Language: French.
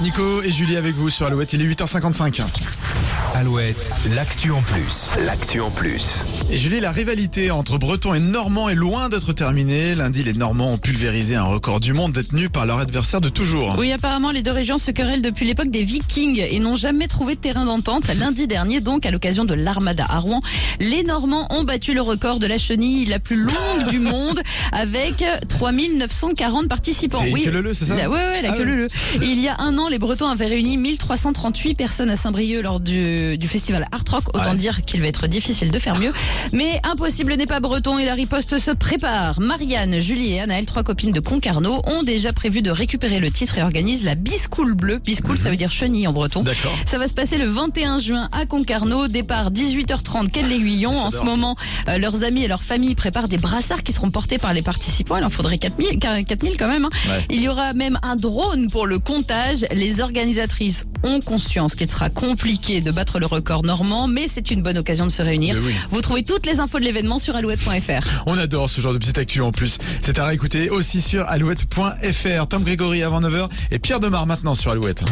Nico et Julie avec vous sur Alouette, il est 8h55. Alouette, l'actu en plus. L'actu en plus. Et Julie, la rivalité entre Bretons et Normands est loin d'être terminée. Lundi, les Normands ont pulvérisé un record du monde détenu par leur adversaire de toujours. Oui, apparemment, les deux régions se querellent depuis l'époque des Vikings et n'ont jamais trouvé de terrain d'entente. Lundi dernier, donc, à l'occasion de l'Armada à Rouen, les Normands ont battu le record de la chenille la plus longue du monde avec 3940 participants. C'est oui, que le le, c'est ça La- ouais, ouais, la Ah queue ouais. leu leu. Et Il y a un an, les Bretons avaient réuni 1338 personnes à Saint-Brieuc lors du, du festival Art Rock. Autant Ouais. dire qu'il va être difficile de faire mieux. Mais impossible n'est pas breton et la riposte se prépare. Marianne, Julie et Anaël, trois copines de Concarneau, ont déjà prévu de récupérer le titre et organisent la Biscoule bleue. Biscoule, ça veut dire chenille en breton. Mhm. D'accord. Ça va se passer le 21 juin à Concarneau, départ 18h30 quai de l'Aiguillon. En ce moment, euh, leurs amis et leurs familles préparent des brassards qui seront portés par les participants. Il en faudrait 4000, 4000 quand même. hein. Ouais. Il y aura même un drone pour le comptage. Les organisatrices ont conscience qu'il sera compliqué de battre le record normand, mais c'est une bonne occasion de se réunir. Oui. Vous trouvez toutes les infos de l'événement sur alouette.fr. On adore ce genre de petite actu en plus. C'est à réécouter aussi sur alouette.fr. Tom Grégory avant 9h et Pierre Demar maintenant sur Alouette.